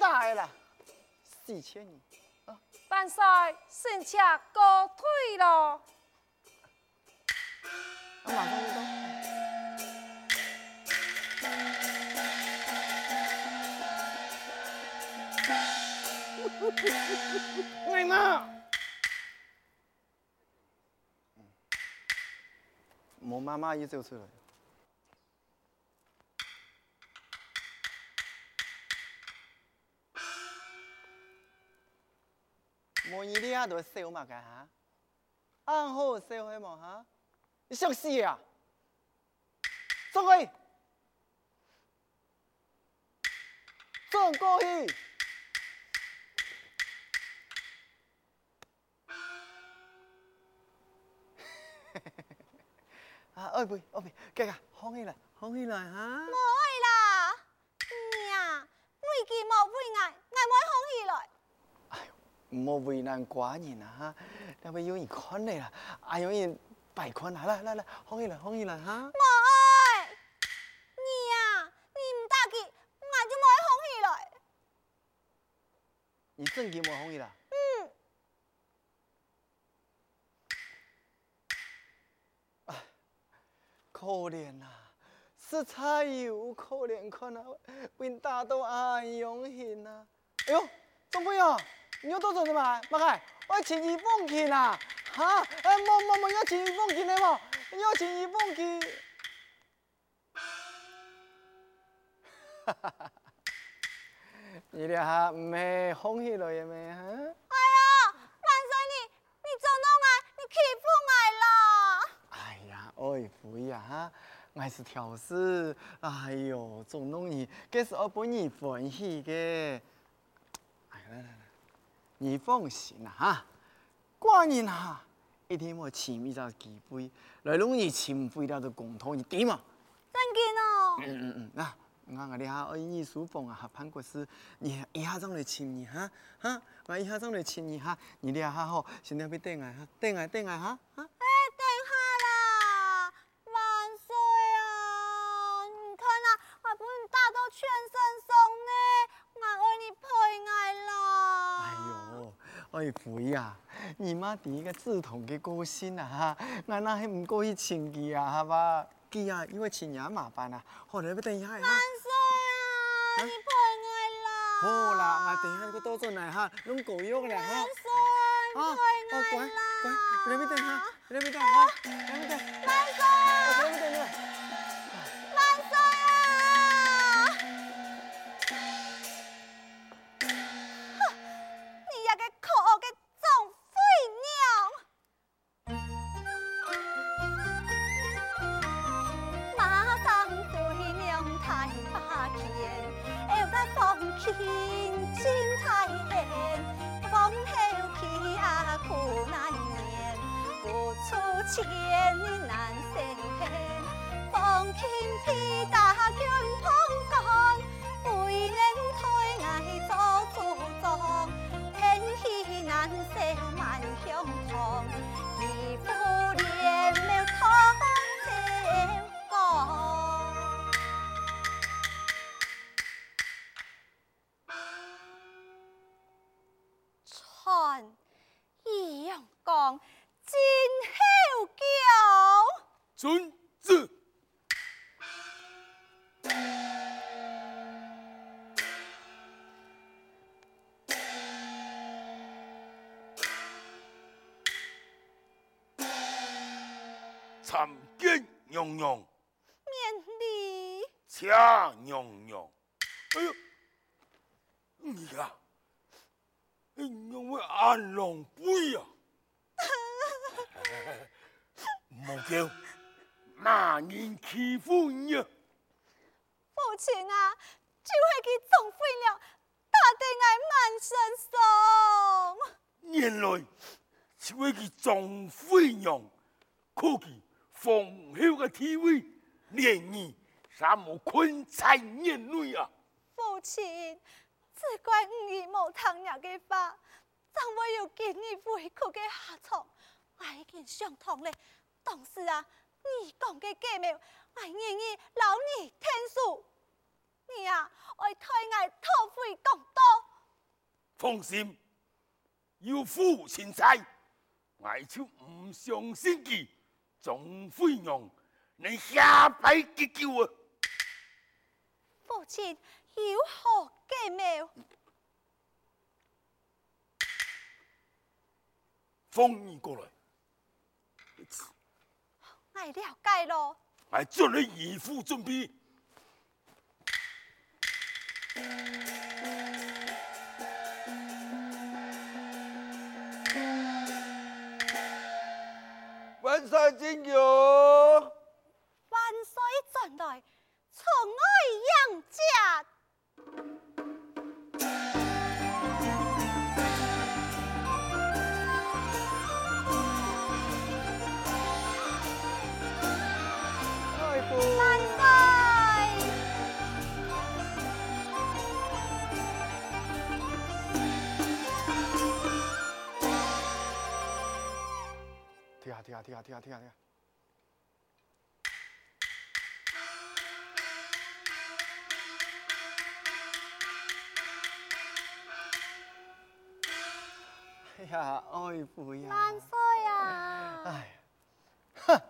哈，该打的啦，四千年。万岁，臣妾告退了。我马上就到。哎妈！我妈妈也走出来。我一啲都笑嘛，噶哈，安好笑系嘛哈？你想死啊？走开，走过去。啊，二位，二位，哥哥，放起来，放起来哈。冇啦，娘，为己莫为爱，爱放起来。莫为难寡人啊哈，那边有人看你啦，哎有人拜看啦，来来来，放起来，放起来哈。冇爱，娘，你唔打气，爱就莫放起来。你真嘅莫放起来。可怜呐、啊，实在有可怜可啊，为大都安永庆呐。哎呦，总兵啊，你要多做什么？马开，我要请你放气呐，哈，哎，莫莫莫要请你放气的嘛，要请你放气。哈哈哈，你俩哈没放起来嘅没哈？哎呀，万岁你，你做弄啊，你欺负我了！哎呀，哎不呀哈，我是挑事，哎呦，总弄你，这是我本人欢喜的。来来，你放心啦哈，寡人啊，一定会亲密着机会来弄你亲妃了的共同一点嘛？真嘅哦。嗯嗯嗯，啊我我哋哈爱你书房啊，潘国师，你一下张来亲你哈哈，我一下张来亲你哈，你俩哈好，现在被等来哈，等来等来哈哈。爱妃呀，你妈第一个志同的歌星啊哈，我那还唔过去请佢啊，好吧？佢啊，因为请人麻烦啊，好，你要等一下哈。万岁啊！你陪我啦。好啦，我等一下你多做来哈，弄狗肉啦哈。万岁！陪我啦。乖乖，你别等哈，你别等哈，你别等。万岁！我别等。边，风后飘啊苦难言，无处千里难相见。风轻披大卷蓬干，为人推爱做主张，天气难受满胸膛。参见娘娘，免礼。请娘娘。哎呦，你呀，娘为安郎辈呀。莫叫，哪人欺负你啊？父亲啊，就系佢纵坏了大地爱满身伤。原来就系佢纵坏娘，可见。丰厚的体位，连你啥么困在眼内啊？父亲，只怪吾儿无听娘的话，怎会有今日委屈的下场？我已经想通了，当时啊，你讲嘅计谋，我愿意留你天数。你啊，我替我讨回公道。放心，有父亲在，我就唔相信佢总会让你下辈结局啊！父亲有何计谋？风你过来，我了解咯。来叫你义父准备。呀，爱父呀！万岁呀！哎呀，哼，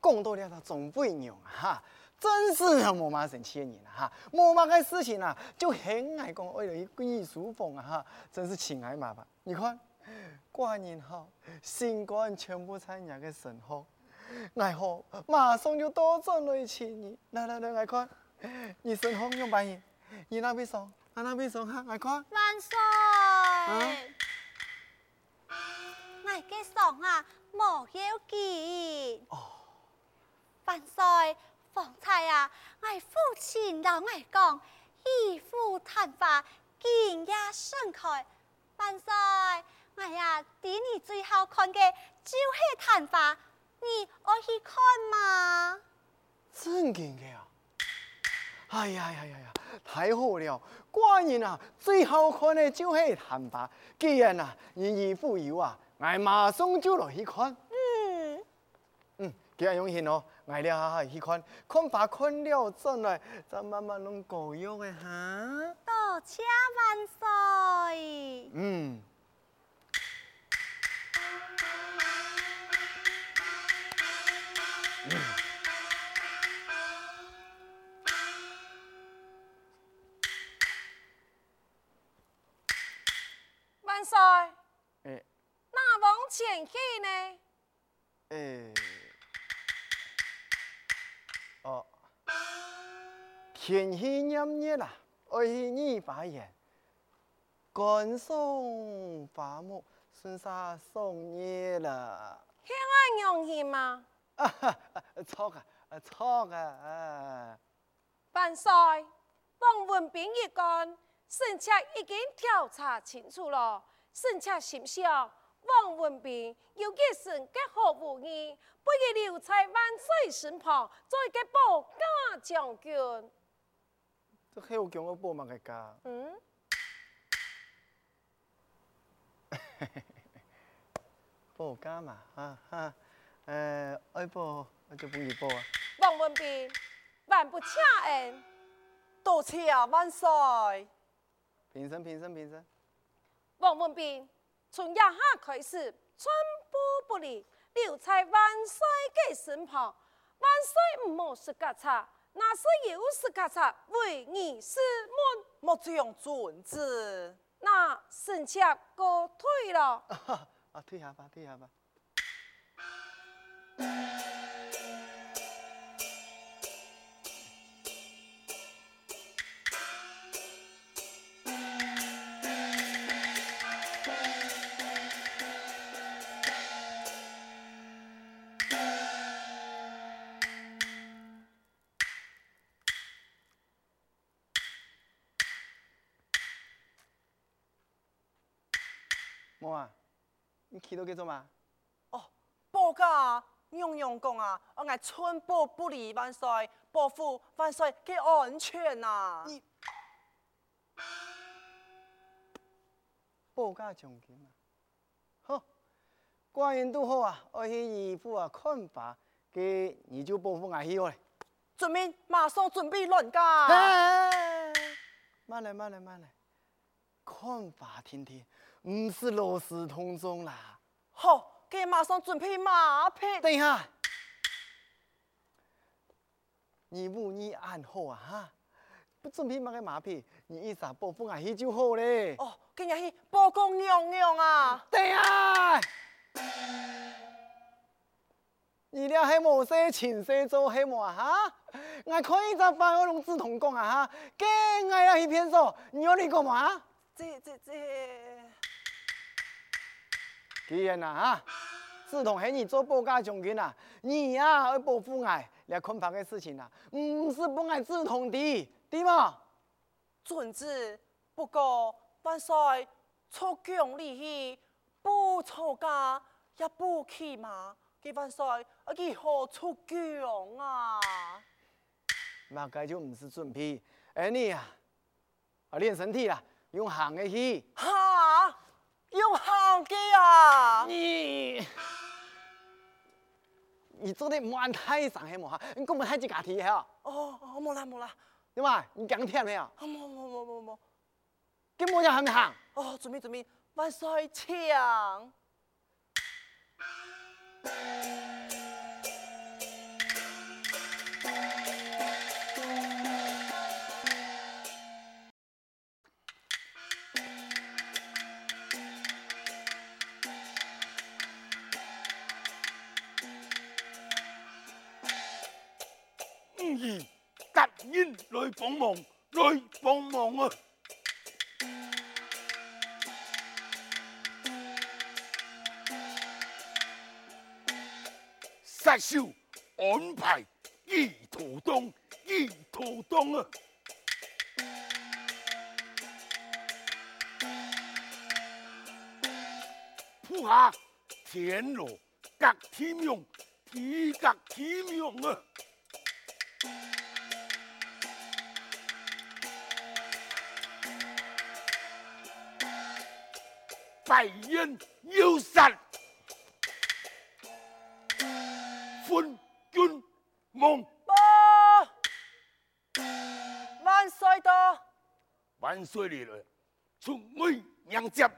讲到了他总不用哈，真是啊，冇嘛神气的人哈，冇嘛个事情啊，就很爱讲为了一贵书房啊哈，真是情爱嘛吧？你看，过年好，新官全部参加个神后，爱好马上就多赚了一千亿，来来来，爱看，你神好用白银，你那边送，我那边送哈，爱看。万岁！啊我嘅上啊，莫要紧。哦，万岁！方才啊，我父亲老爱讲，义父谈话，见也盛开。万岁！我呀，第你最好看嘅就是谈话，你爱去看吗？真嘅嘅啊！哎呀呀呀呀，太好了！寡人啊，最好看的就是谈话。既然啊，你义父有啊，我马上就来去看。嗯，嗯，既然用心哦，我了下下去看，看法看了转来，再慢慢弄教育的哈。多谢万岁。嗯。前去呢？诶，哦，天气炎热啦，爱去御花园，观赏花木，顺沙送叶啦。天安用心吗？啊哈，错啊，啊错啊，啊。万岁，王文斌一讲，臣妾已经调查清楚了。臣妾心想，王文斌有一身结好武艺，不如留在万岁身旁，做一个保家将军。这黑有强的宝马个家。嗯，保家嘛，哈哈，呃，爱保我就不你保啊。王文斌，万不请恩。多谢万岁。平身，平身，平身。王文斌，从夜下开始，寸步不离，留在万岁嘅身旁。万岁唔好失格差，那是有失格差，为你是门。莫这样尊子。那剩下哥退了。啊，退下吧，退下吧。莫啊，你去到几做嘛？哦，保家，用用讲啊，我爱寸步不离万岁，保护万岁给安全呐、啊。你报家奖金啊，好，官员都好啊，我去义父啊看法，给你就保护我去哟嘞。准备马上准备乱架。哎，慢来慢来慢来，看法听听，唔是罗斯同宗啦。好，给马上准备马匹。等一下，你母你安好啊哈？不准备马个马匹，你一撒暴风啊去就好嘞。哦，今日去报告娘娘啊。等一下。你俩还冇说亲生做黑么哈？我可以在办我龙志同讲啊哈，给我要一片手，你要你个嘛？这这这，既然呐哈，志同系你做保家将军啊，你呀要保护我，来看法个事情啊，唔是不爱志同的，对吗？遵旨。不过万岁出宫里去，不出家也不骑马。几万岁，啊！几好出宫啊？那该就唔是准备，哎你啊，啊练身体啦，用行的去。哈？用行的啊？你，你做的蛮太上海么哈？你根本太只家体哈？哦哦，冇啦冇啦，对嘛？你讲听没有？冇冇冇冇冇，根本就行行。哦，准备准备，万岁请。答应来帮忙，来帮忙啊！杀手安排义途东，义途东啊！铺下天罗隔天用，天隔天用啊！百人有杀。分军梦，万岁的，万岁嚟了，出位迎接。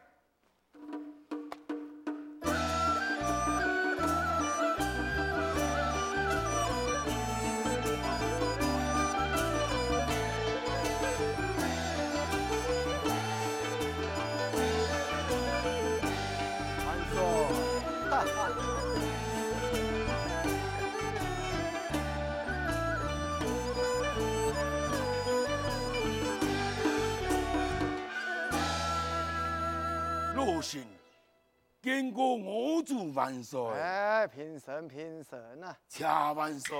见过我主万岁。哎，平身平身啊！谢万岁。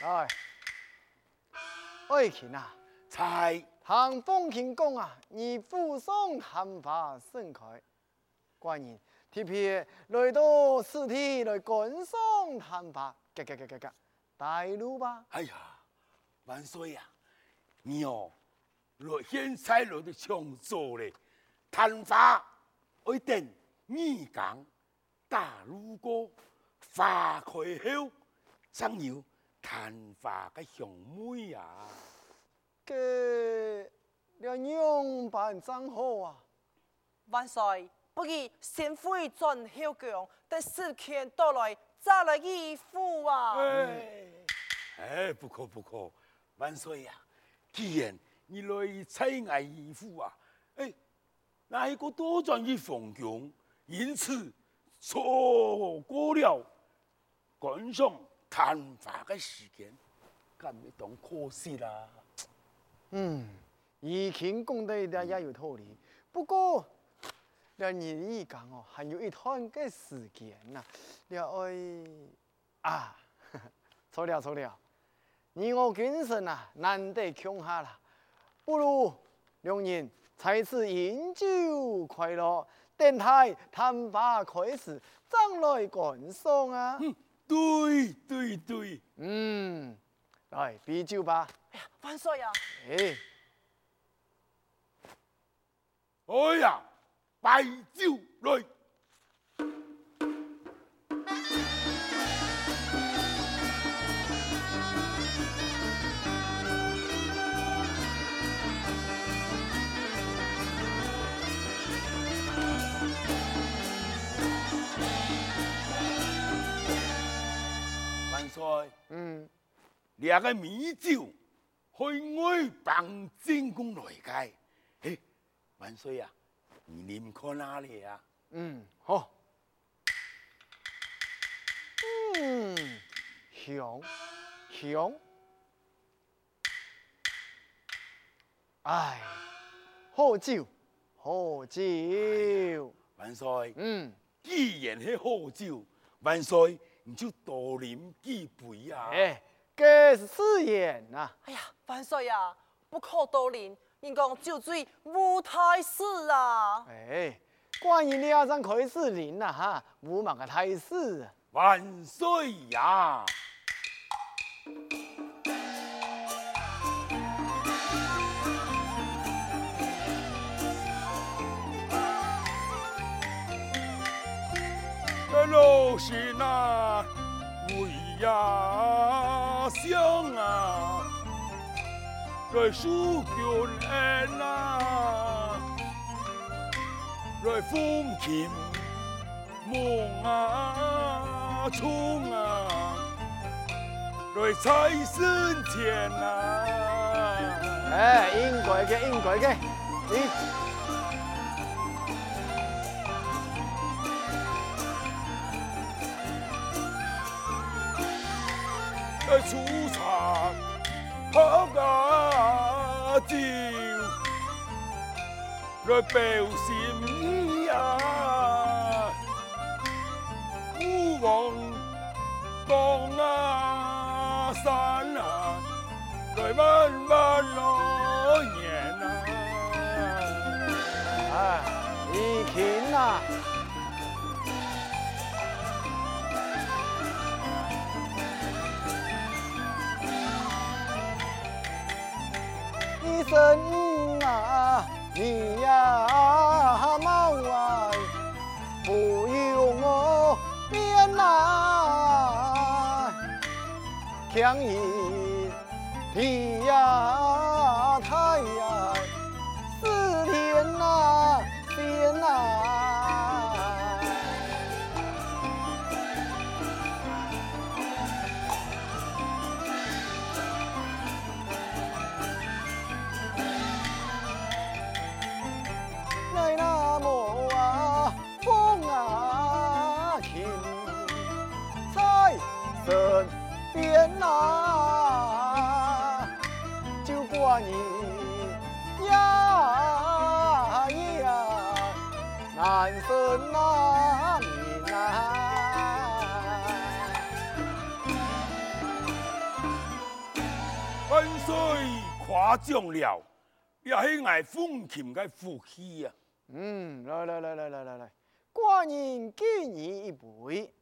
来，爱卿啊，在唐凤卿讲啊，你府上谈话盛开，官人特别来到此地来观赏谈话，格格格格格，带路吧。哎呀，万岁呀、啊，你哦，来现在来的抢座嘞，谈话一定你讲大路过花开后，怎有谈话嘅香味呀。嘅，你样办真好啊！万岁，不如先回转后宫，等时间到来再来衣服啊！哎，哎，不可不可，万岁呀！既然你来采爱义府啊，哎，那一个多转一封宫，因此错过了观赏谈话的时间，咁咪当可惜啦。嗯，以前讲得一点也有道理，不过，两年一讲哦，还有一段的时间呐，你爱啊，错了错了，你我今生啊难得穷下了，不如两人在此饮酒快乐，等待谈话开始，再来观赏啊。嗯，对对对，嗯，来啤酒吧。哎呀，万岁呀！哎，哎呀，白酒来。岁，嗯，两个米酒去外邦进攻来嘅，嘿，万岁啊！你唔看哪里啊？嗯，好。嗯，香香。哎，好酒，好酒。万岁，嗯，既然系好酒，万岁你就多饮几杯啊！哎，这是誓言啊。哎呀，万岁呀，不可多饮，人讲酒醉无太事啊。哎，关于你阿张开始饮啦哈，无嘛个太事。万岁呀！老师啊，为呀想啊，来数卷恩啊，来风琴梦啊，冲啊，来财神前啊！哎，应该嘅，应该嘅，你。出场，喝个酒，来表心意啊！古往东啊山啊，来慢慢来年啊！哎，你听啊！生啊，你呀猫啊，不用我变来，强一夸奖了，也是爱风琴的福气呀！嗯，来来来来来来来，寡人敬你一杯。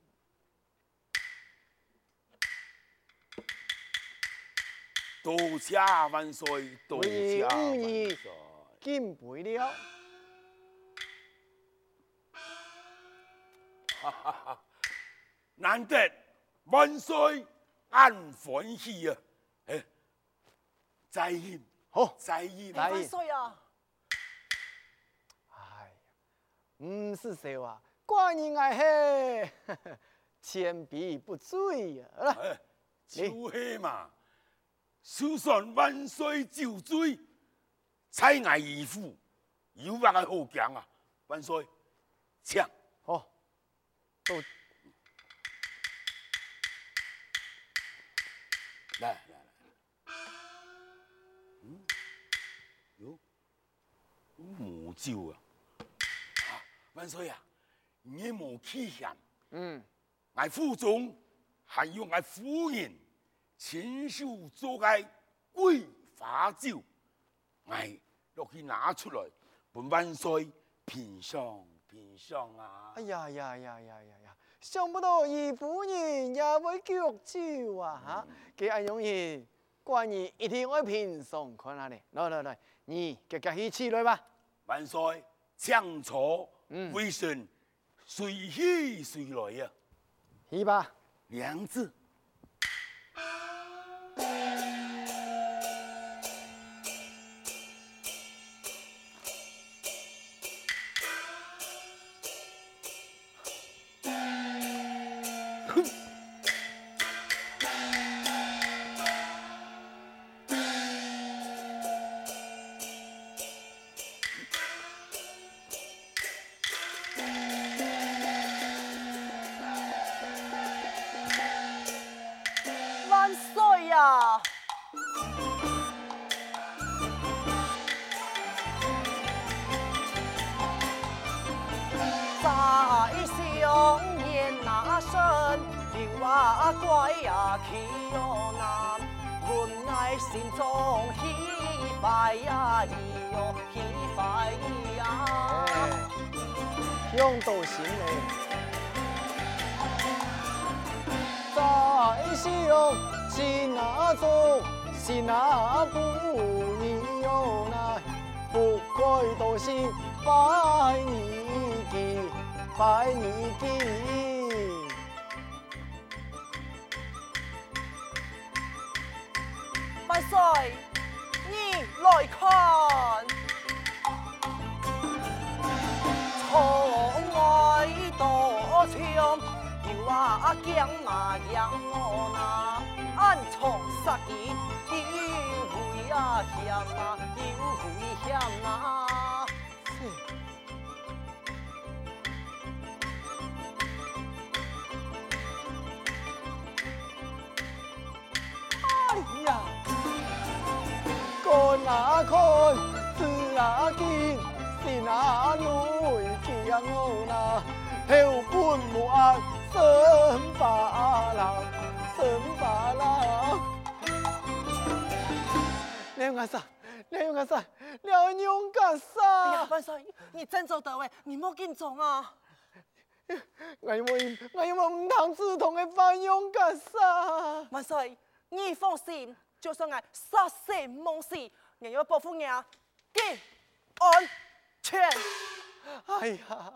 多谢万岁，多谢万岁。敬杯了。哈哈哈，难得万岁安欢喜啊！再饮，好，再饮，万岁啊！哎呀，唔是说话，寡人爱喝，千杯不醉呀！哎，就是嘛，就算万岁酒醉，才爱义父，有乜个好讲啊？万岁，请，好，都来。无酒啊！万岁啊！你无气象，嗯，俺府中还有俺夫人亲手做嘅桂花酒，哎落去拿出来，本万岁品尝品尝啊！哎呀呀呀呀呀呀！想不到二夫人也会叫酒啊！哈、嗯，给俺容易，寡人一定会品尝看下咧。来来来，你夹夹起起来吧。万岁，请坐。嗯，微臣随喜随来呀。去吧，娘子。你有那，不该都是拜你记拜你记。万岁，你来看。窗外到墙，有啊江嘛江哦那，暗藏杀机，有危啊险啊，有危险啊。哎呀，看啊看，字啊见，是哪女强哦那，后本无案，身把郎，身把郎。廖阿三，廖阿三，廖勇干哎呀，啥？万岁，你真做得位，你莫紧张啊。我因为我因为唔通自同的翻勇干啥？万岁，你放心，就算我杀死蒙死，也要保护你啊，给安全。哎呀，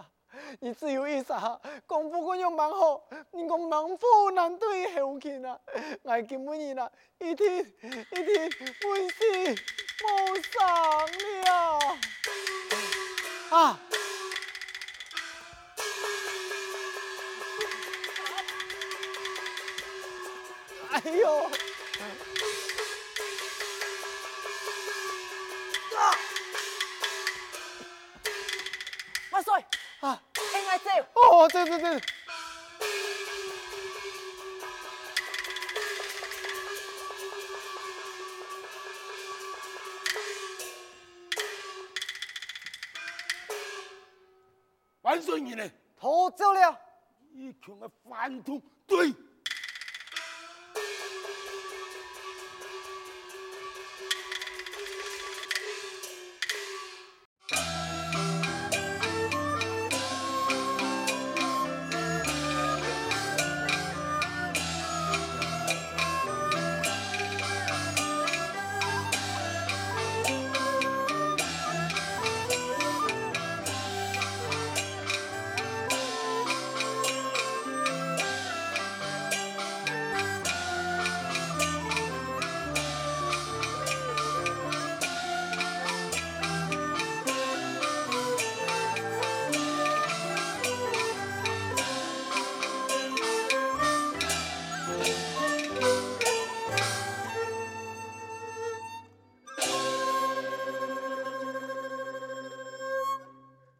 你只有一啥，功夫管用蛮好，你讲猛虎难对后勤啊！我今日啦，一天一天本事无上了啊！哎呦！对对对。万岁，你呢？逃走了。一群的反动，对。